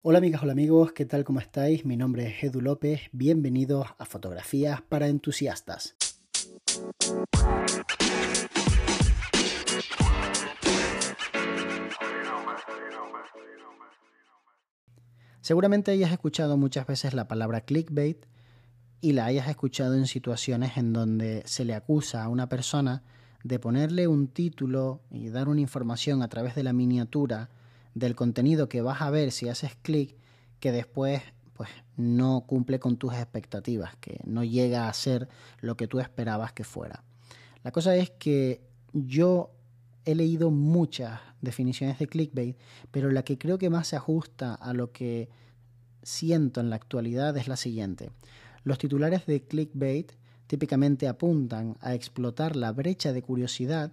Hola amigas, hola amigos, ¿qué tal? ¿Cómo estáis? Mi nombre es Edu López, bienvenidos a Fotografías para Entusiastas. Seguramente hayas escuchado muchas veces la palabra clickbait y la hayas escuchado en situaciones en donde se le acusa a una persona de ponerle un título y dar una información a través de la miniatura del contenido que vas a ver si haces clic que después pues no cumple con tus expectativas, que no llega a ser lo que tú esperabas que fuera. La cosa es que yo he leído muchas definiciones de clickbait, pero la que creo que más se ajusta a lo que siento en la actualidad es la siguiente. Los titulares de clickbait típicamente apuntan a explotar la brecha de curiosidad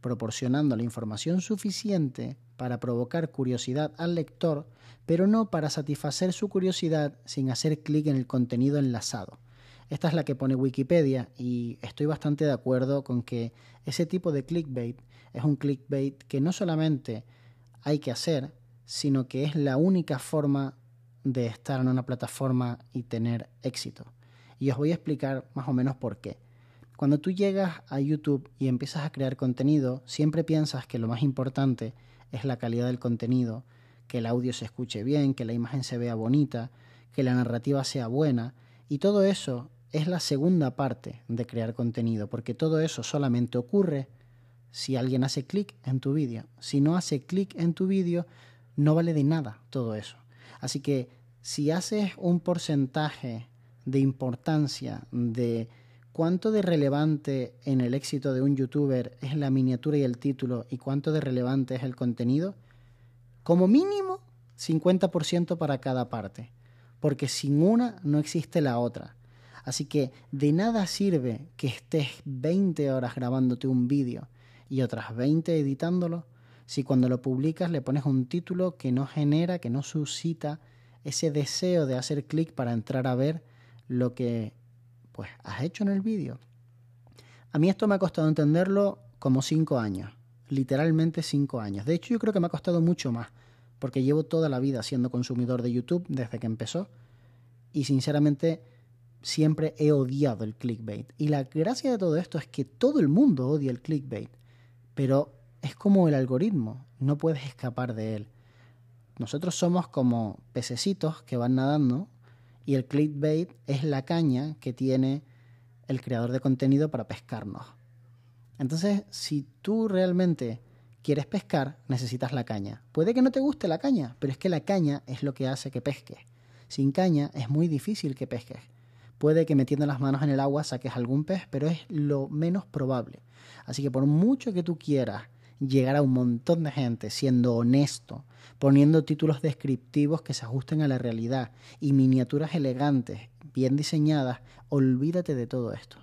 proporcionando la información suficiente para provocar curiosidad al lector, pero no para satisfacer su curiosidad sin hacer clic en el contenido enlazado. Esta es la que pone Wikipedia y estoy bastante de acuerdo con que ese tipo de clickbait es un clickbait que no solamente hay que hacer, sino que es la única forma de estar en una plataforma y tener éxito. Y os voy a explicar más o menos por qué. Cuando tú llegas a YouTube y empiezas a crear contenido, siempre piensas que lo más importante es la calidad del contenido, que el audio se escuche bien, que la imagen se vea bonita, que la narrativa sea buena, y todo eso es la segunda parte de crear contenido, porque todo eso solamente ocurre si alguien hace clic en tu vídeo. Si no hace clic en tu vídeo, no vale de nada todo eso. Así que si haces un porcentaje de importancia de ¿Cuánto de relevante en el éxito de un youtuber es la miniatura y el título y cuánto de relevante es el contenido? Como mínimo, 50% para cada parte, porque sin una no existe la otra. Así que de nada sirve que estés 20 horas grabándote un vídeo y otras 20 editándolo si cuando lo publicas le pones un título que no genera, que no suscita ese deseo de hacer clic para entrar a ver lo que pues has hecho en el vídeo. A mí esto me ha costado entenderlo como cinco años, literalmente cinco años. De hecho, yo creo que me ha costado mucho más, porque llevo toda la vida siendo consumidor de YouTube desde que empezó y sinceramente siempre he odiado el clickbait. Y la gracia de todo esto es que todo el mundo odia el clickbait, pero es como el algoritmo, no puedes escapar de él. Nosotros somos como pececitos que van nadando y el clickbait es la caña que tiene el creador de contenido para pescarnos. Entonces, si tú realmente quieres pescar, necesitas la caña. Puede que no te guste la caña, pero es que la caña es lo que hace que pesques. Sin caña es muy difícil que pesques. Puede que metiendo las manos en el agua saques algún pez, pero es lo menos probable. Así que por mucho que tú quieras llegar a un montón de gente siendo honesto, poniendo títulos descriptivos que se ajusten a la realidad y miniaturas elegantes, bien diseñadas, olvídate de todo esto.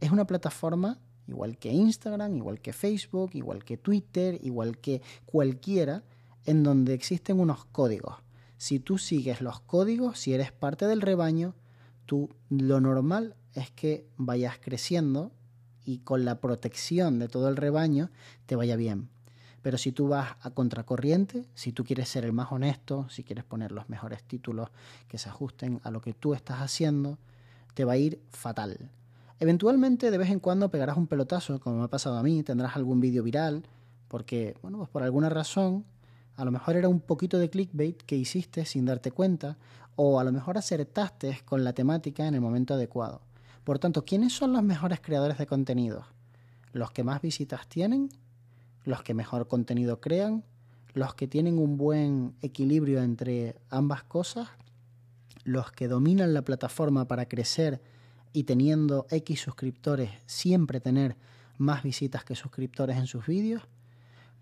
Es una plataforma igual que Instagram, igual que Facebook, igual que Twitter, igual que cualquiera, en donde existen unos códigos. Si tú sigues los códigos, si eres parte del rebaño, tú lo normal es que vayas creciendo y con la protección de todo el rebaño te vaya bien. Pero si tú vas a contracorriente, si tú quieres ser el más honesto, si quieres poner los mejores títulos que se ajusten a lo que tú estás haciendo, te va a ir fatal. Eventualmente de vez en cuando pegarás un pelotazo, como me ha pasado a mí, tendrás algún vídeo viral, porque, bueno, pues por alguna razón, a lo mejor era un poquito de clickbait que hiciste sin darte cuenta, o a lo mejor acertaste con la temática en el momento adecuado. Por tanto, ¿quiénes son los mejores creadores de contenido? ¿Los que más visitas tienen? ¿Los que mejor contenido crean? ¿Los que tienen un buen equilibrio entre ambas cosas? ¿Los que dominan la plataforma para crecer y teniendo X suscriptores siempre tener más visitas que suscriptores en sus vídeos?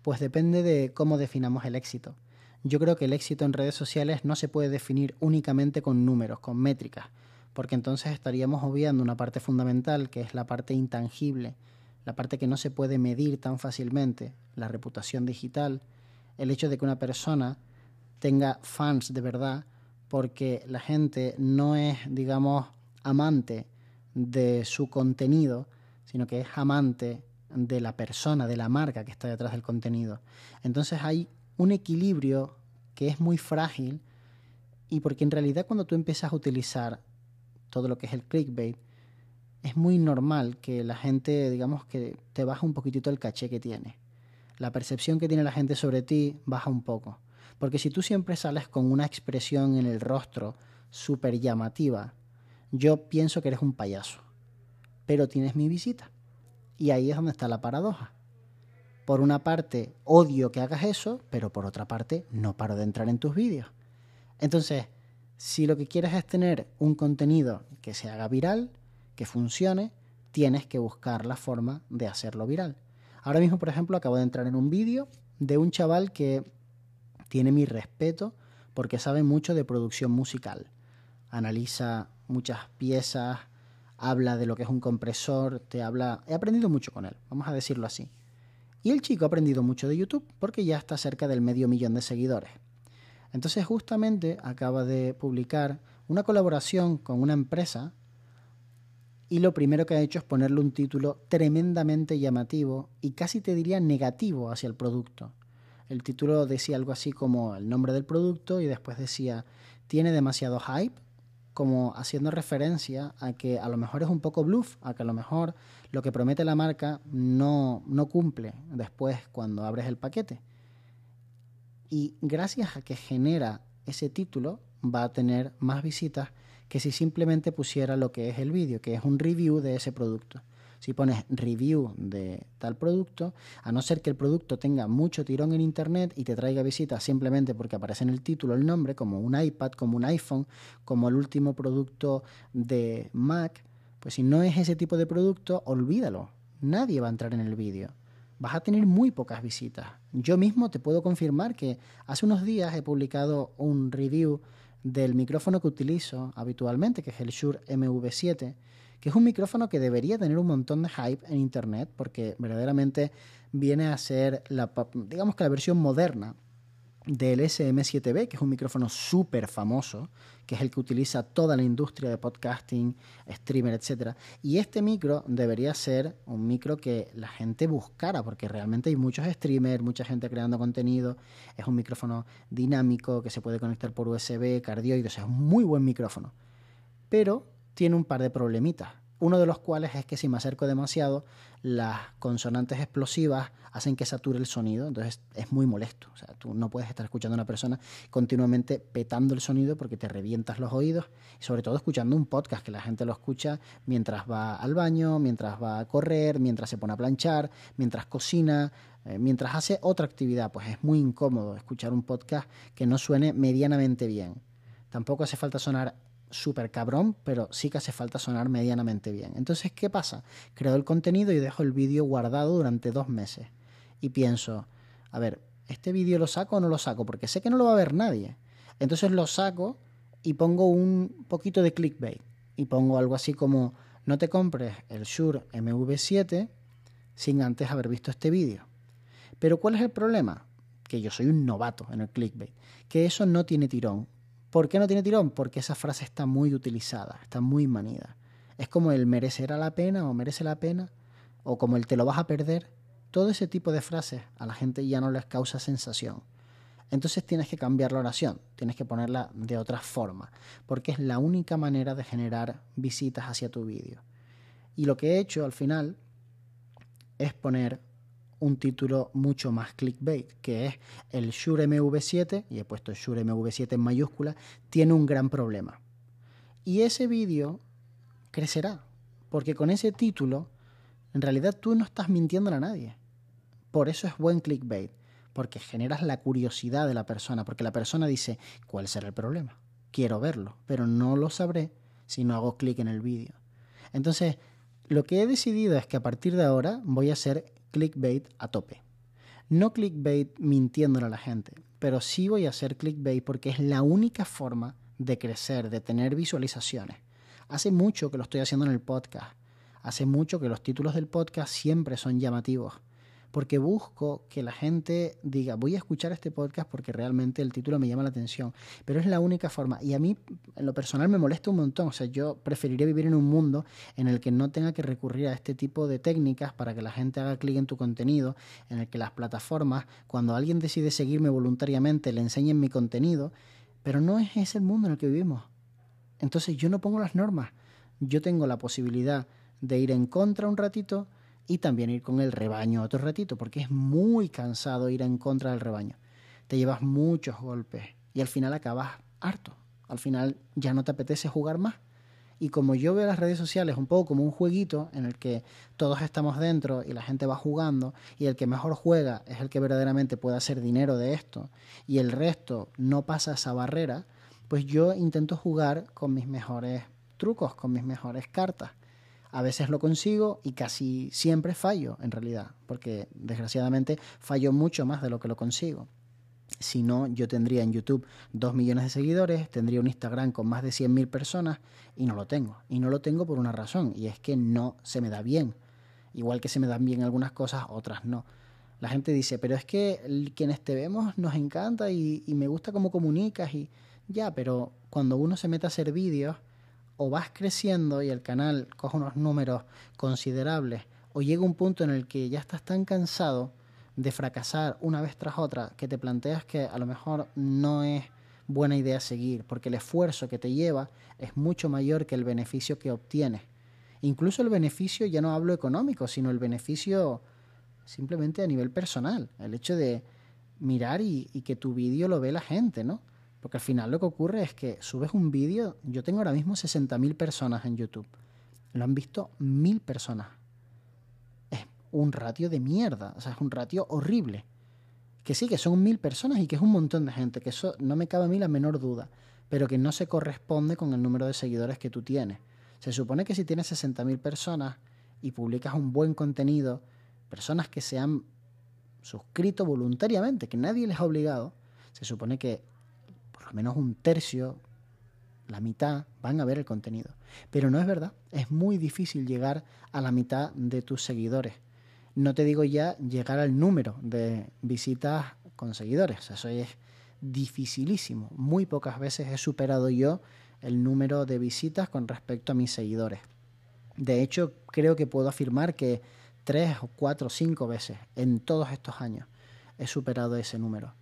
Pues depende de cómo definamos el éxito. Yo creo que el éxito en redes sociales no se puede definir únicamente con números, con métricas porque entonces estaríamos obviando una parte fundamental que es la parte intangible, la parte que no se puede medir tan fácilmente, la reputación digital, el hecho de que una persona tenga fans de verdad, porque la gente no es, digamos, amante de su contenido, sino que es amante de la persona, de la marca que está detrás del contenido. Entonces hay un equilibrio que es muy frágil y porque en realidad cuando tú empiezas a utilizar todo lo que es el clickbait, es muy normal que la gente, digamos, que te baja un poquitito el caché que tiene. La percepción que tiene la gente sobre ti baja un poco. Porque si tú siempre sales con una expresión en el rostro súper llamativa, yo pienso que eres un payaso. Pero tienes mi visita. Y ahí es donde está la paradoja. Por una parte, odio que hagas eso, pero por otra parte, no paro de entrar en tus vídeos. Entonces, si lo que quieres es tener un contenido que se haga viral, que funcione, tienes que buscar la forma de hacerlo viral. Ahora mismo, por ejemplo, acabo de entrar en un vídeo de un chaval que tiene mi respeto porque sabe mucho de producción musical. Analiza muchas piezas, habla de lo que es un compresor, te habla... He aprendido mucho con él, vamos a decirlo así. Y el chico ha aprendido mucho de YouTube porque ya está cerca del medio millón de seguidores. Entonces justamente acaba de publicar una colaboración con una empresa y lo primero que ha hecho es ponerle un título tremendamente llamativo y casi te diría negativo hacia el producto. El título decía algo así como el nombre del producto y después decía tiene demasiado hype, como haciendo referencia a que a lo mejor es un poco bluff, a que a lo mejor lo que promete la marca no, no cumple después cuando abres el paquete. Y gracias a que genera ese título va a tener más visitas que si simplemente pusiera lo que es el vídeo, que es un review de ese producto. Si pones review de tal producto, a no ser que el producto tenga mucho tirón en internet y te traiga visitas simplemente porque aparece en el título el nombre, como un iPad, como un iPhone, como el último producto de Mac, pues si no es ese tipo de producto, olvídalo. Nadie va a entrar en el vídeo. Vas a tener muy pocas visitas. Yo mismo te puedo confirmar que hace unos días he publicado un review del micrófono que utilizo habitualmente, que es el Shure MV7, que es un micrófono que debería tener un montón de hype en Internet porque verdaderamente viene a ser, la, digamos que la versión moderna del SM7B, que es un micrófono súper famoso, que es el que utiliza toda la industria de podcasting, streamer, etc. Y este micro debería ser un micro que la gente buscara, porque realmente hay muchos streamers, mucha gente creando contenido. Es un micrófono dinámico que se puede conectar por USB, cardioide, o sea, es un muy buen micrófono. Pero tiene un par de problemitas. Uno de los cuales es que si me acerco demasiado, las consonantes explosivas hacen que sature el sonido, entonces es muy molesto. O sea, tú no puedes estar escuchando a una persona continuamente petando el sonido porque te revientas los oídos, y sobre todo escuchando un podcast que la gente lo escucha mientras va al baño, mientras va a correr, mientras se pone a planchar, mientras cocina, eh, mientras hace otra actividad. Pues es muy incómodo escuchar un podcast que no suene medianamente bien. Tampoco hace falta sonar súper cabrón, pero sí que hace falta sonar medianamente bien. Entonces, ¿qué pasa? Creo el contenido y dejo el vídeo guardado durante dos meses. Y pienso, a ver, ¿este vídeo lo saco o no lo saco? Porque sé que no lo va a ver nadie. Entonces lo saco y pongo un poquito de clickbait. Y pongo algo así como, no te compres el Shure MV7 sin antes haber visto este vídeo. Pero ¿cuál es el problema? Que yo soy un novato en el clickbait. Que eso no tiene tirón ¿Por qué no tiene tirón? Porque esa frase está muy utilizada, está muy manida. Es como el merecerá la pena o merece la pena, o como el te lo vas a perder. Todo ese tipo de frases a la gente ya no les causa sensación. Entonces tienes que cambiar la oración, tienes que ponerla de otra forma, porque es la única manera de generar visitas hacia tu vídeo. Y lo que he hecho al final es poner un título mucho más clickbait, que es el Shure MV7, y he puesto Shure MV7 en mayúscula, tiene un gran problema. Y ese vídeo crecerá, porque con ese título, en realidad tú no estás mintiendo a nadie. Por eso es buen clickbait, porque generas la curiosidad de la persona, porque la persona dice, ¿cuál será el problema? Quiero verlo, pero no lo sabré si no hago clic en el vídeo. Entonces, lo que he decidido es que a partir de ahora voy a hacer clickbait a tope. No clickbait mintiéndole a la gente, pero sí voy a hacer clickbait porque es la única forma de crecer, de tener visualizaciones. Hace mucho que lo estoy haciendo en el podcast. Hace mucho que los títulos del podcast siempre son llamativos. Porque busco que la gente diga, voy a escuchar este podcast porque realmente el título me llama la atención, pero es la única forma. Y a mí, en lo personal, me molesta un montón, o sea, yo preferiría vivir en un mundo en el que no tenga que recurrir a este tipo de técnicas para que la gente haga clic en tu contenido, en el que las plataformas, cuando alguien decide seguirme voluntariamente, le enseñen mi contenido, pero no es ese el mundo en el que vivimos. Entonces yo no pongo las normas, yo tengo la posibilidad de ir en contra un ratito, y también ir con el rebaño otro ratito, porque es muy cansado ir en contra del rebaño. Te llevas muchos golpes y al final acabas harto. Al final ya no te apetece jugar más. Y como yo veo las redes sociales un poco como un jueguito en el que todos estamos dentro y la gente va jugando y el que mejor juega es el que verdaderamente puede hacer dinero de esto y el resto no pasa esa barrera, pues yo intento jugar con mis mejores trucos, con mis mejores cartas. A veces lo consigo y casi siempre fallo, en realidad, porque desgraciadamente fallo mucho más de lo que lo consigo. Si no, yo tendría en YouTube 2 millones de seguidores, tendría un Instagram con más de 100.000 personas y no lo tengo. Y no lo tengo por una razón, y es que no se me da bien. Igual que se me dan bien algunas cosas, otras no. La gente dice, pero es que quienes te vemos nos encanta y, y me gusta cómo comunicas y ya, pero cuando uno se mete a hacer vídeos, o vas creciendo y el canal coge unos números considerables, o llega un punto en el que ya estás tan cansado de fracasar una vez tras otra que te planteas que a lo mejor no es buena idea seguir, porque el esfuerzo que te lleva es mucho mayor que el beneficio que obtienes. Incluso el beneficio, ya no hablo económico, sino el beneficio simplemente a nivel personal, el hecho de mirar y, que tu vídeo lo ve la gente, ¿no? Porque al final lo que ocurre es que subes un vídeo, yo tengo ahora mismo 60.000 personas en YouTube. Lo han visto mil personas. Es un ratio de mierda, o sea, es un ratio horrible. Que sí, que son mil personas y que es un montón de gente, que eso no me cabe a mí la menor duda, pero que no se corresponde con el número de seguidores que tú tienes. Se supone que si tienes 60.000 personas y publicas un buen contenido, personas que se han suscrito voluntariamente, que nadie les ha obligado, se supone que al menos un tercio, la mitad, van a ver el contenido. Pero no es verdad, es muy difícil llegar a la mitad de tus seguidores. No te digo ya llegar al número de visitas con seguidores, eso es dificilísimo. Muy pocas veces he superado yo el número de visitas con respecto a mis seguidores. De hecho, creo que puedo afirmar que tres o cuatro o cinco veces en todos estos años he superado ese número.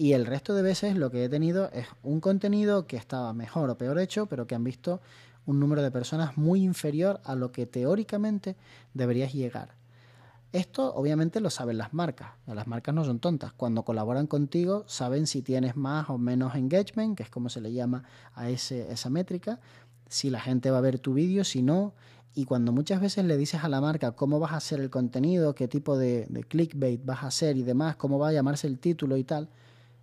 Y el resto de veces lo que he tenido es un contenido que estaba mejor o peor hecho, pero que han visto un número de personas muy inferior a lo que teóricamente deberías llegar. Esto obviamente lo saben las marcas. Las marcas no son tontas. Cuando colaboran contigo saben si tienes más o menos engagement, que es como se le llama a ese, esa métrica, si la gente va a ver tu vídeo, si no. Y cuando muchas veces le dices a la marca cómo vas a hacer el contenido, qué tipo de, de clickbait vas a hacer y demás, cómo va a llamarse el título y tal,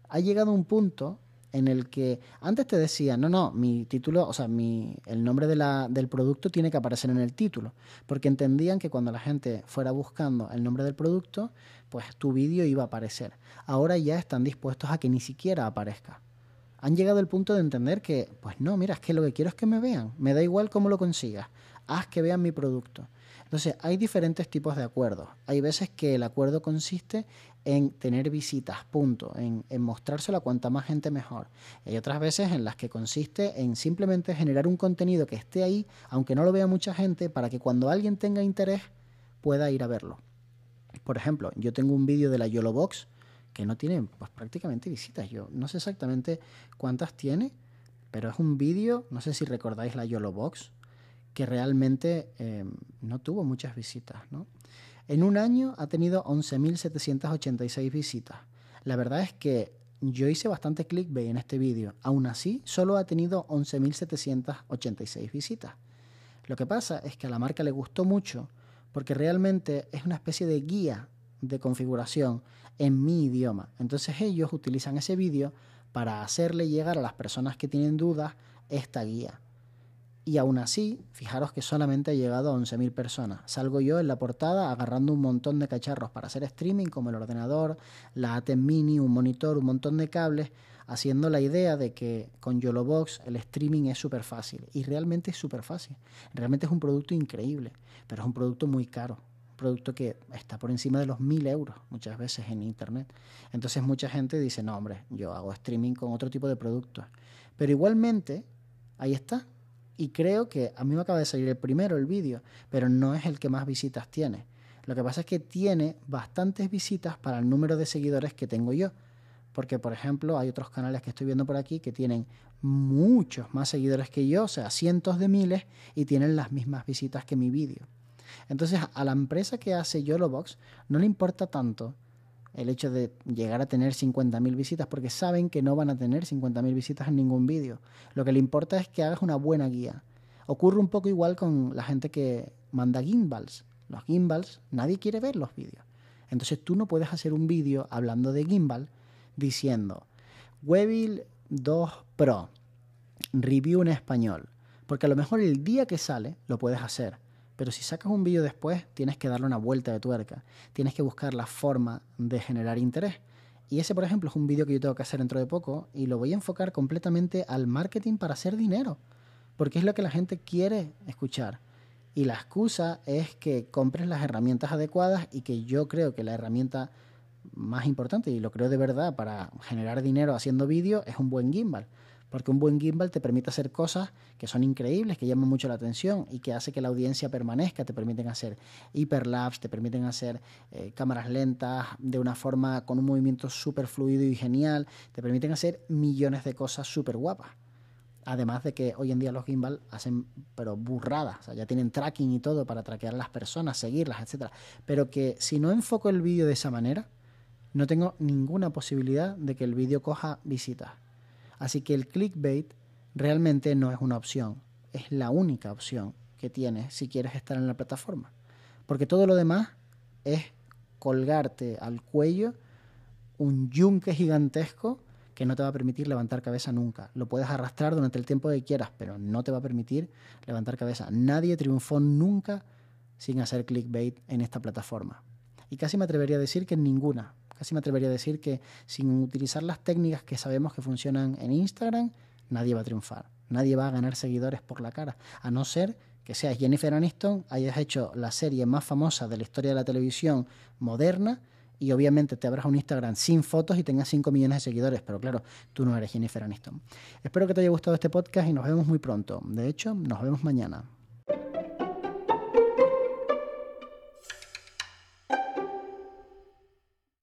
ha llegado un punto en el que antes te decía, no, no, mi título, o sea, mi, el nombre de la, del producto tiene que aparecer en el título, porque entendían que cuando la gente fuera buscando el nombre del producto, pues tu vídeo iba a aparecer. Ahora ya están dispuestos a que ni siquiera aparezca. Han llegado al punto de entender que, pues no, mira, es que lo que quiero es que me vean, me da igual cómo lo consigas, haz que vean mi producto. Entonces, hay diferentes tipos de acuerdos. Hay veces que el acuerdo consiste en tener visitas, punto, en, mostrárselo a cuanta más gente mejor. hay otras veces en las que consiste en simplemente generar un contenido que esté ahí, aunque no lo vea mucha gente, para que cuando alguien tenga interés pueda ir a verlo. Por ejemplo, yo tengo un vídeo de la YOLO Box que no tiene pues, prácticamente visitas. Yo no sé exactamente cuántas tiene, pero es un vídeo, no sé si recordáis la YOLO Box, que realmente eh, no tuvo muchas visitas. ¿no? En un año ha tenido 11.786 visitas. La verdad es que yo hice bastante clickbait en este vídeo. Aún así, solo ha tenido 11.786 visitas. Lo que pasa es que a la marca le gustó mucho porque realmente es una especie de guía de configuración en mi idioma. Entonces ellos utilizan ese vídeo para hacerle llegar a las personas que tienen dudas esta guía. Y aún así, fijaros que solamente ha llegado a 11.000 personas. Salgo yo en la portada agarrando un montón de cacharros para hacer streaming, como el ordenador, la ATEM Mini, un monitor, un montón de cables, haciendo la idea de que con YOLOBOX el streaming es súper fácil. Y realmente es súper fácil. Realmente es un producto increíble, pero es un producto muy caro. producto que está por encima de los 1000 euros muchas veces en Internet. Entonces mucha gente dice, no, hombre, yo hago streaming con otro tipo de productos. Pero igualmente, ahí está. Y creo que a mí me acaba de salir el primero, el vídeo, pero no es el que más visitas tiene. Lo que pasa es que tiene bastantes visitas para el número de seguidores que tengo yo. Porque, por ejemplo, hay otros canales que estoy viendo por aquí que tienen muchos más seguidores que yo, o sea, cientos de miles, y tienen las mismas visitas que mi vídeo. Entonces, a la empresa que hace YOLOBOX no le importa tanto el hecho de llegar a tener 50.000 visitas, porque saben que no van a tener 50.000 visitas en ningún vídeo. Lo que le importa es que hagas una buena guía. Ocurre un poco igual con la gente que manda gimbals. Los gimbals, nadie quiere ver los vídeos. Entonces tú no puedes hacer un vídeo hablando de gimbal diciendo Webil 2 Pro, review en español. Porque a lo mejor el día que sale lo puedes hacer pero si sacas un vídeo después, tienes que darle una vuelta de tuerca. Tienes que buscar la forma de generar interés. Y ese, por ejemplo, es un vídeo que yo tengo que hacer dentro de poco y lo voy a enfocar completamente al marketing para hacer dinero. Porque es lo que la gente quiere escuchar. Y la excusa es que compres las herramientas adecuadas y que yo creo que la herramienta más importante, y lo creo de verdad, para generar dinero haciendo vídeos es un buen gimbal porque un buen gimbal te permite hacer cosas que son increíbles, que llaman mucho la atención y que hace que la audiencia permanezca. Te permiten hacer hiperlapse, te permiten hacer eh, cámaras lentas de una forma con un movimiento súper fluido y genial, te permiten hacer millones de cosas súper guapas. Además de que hoy en día los gimbal hacen pero burradas, o sea, ya tienen tracking y todo para traquear a las personas, seguirlas, etc. Pero que si no enfoco el vídeo de esa manera, no tengo ninguna posibilidad de que el vídeo coja visitas. Así que el clickbait realmente no es una opción, es la única opción que tienes si quieres estar en la plataforma. Porque todo lo demás es colgarte al cuello un yunque gigantesco que no te va a permitir levantar cabeza nunca. Lo puedes arrastrar durante el tiempo que quieras, pero no te va a permitir levantar cabeza. Nadie triunfó nunca sin hacer clickbait en esta plataforma. Y casi me atrevería a decir que en ninguna, Casi me atrevería a decir que sin utilizar las técnicas que sabemos que funcionan en Instagram, nadie va a triunfar. Nadie va a ganar seguidores por la cara, a no ser que seas Jennifer Aniston, hayas hecho la serie más famosa de la historia de la televisión moderna y obviamente te abras un Instagram sin fotos y tengas 5 millones de seguidores, pero claro, tú no eres Jennifer Aniston. Espero que te haya gustado este podcast y nos vemos muy pronto. De hecho, nos vemos mañana.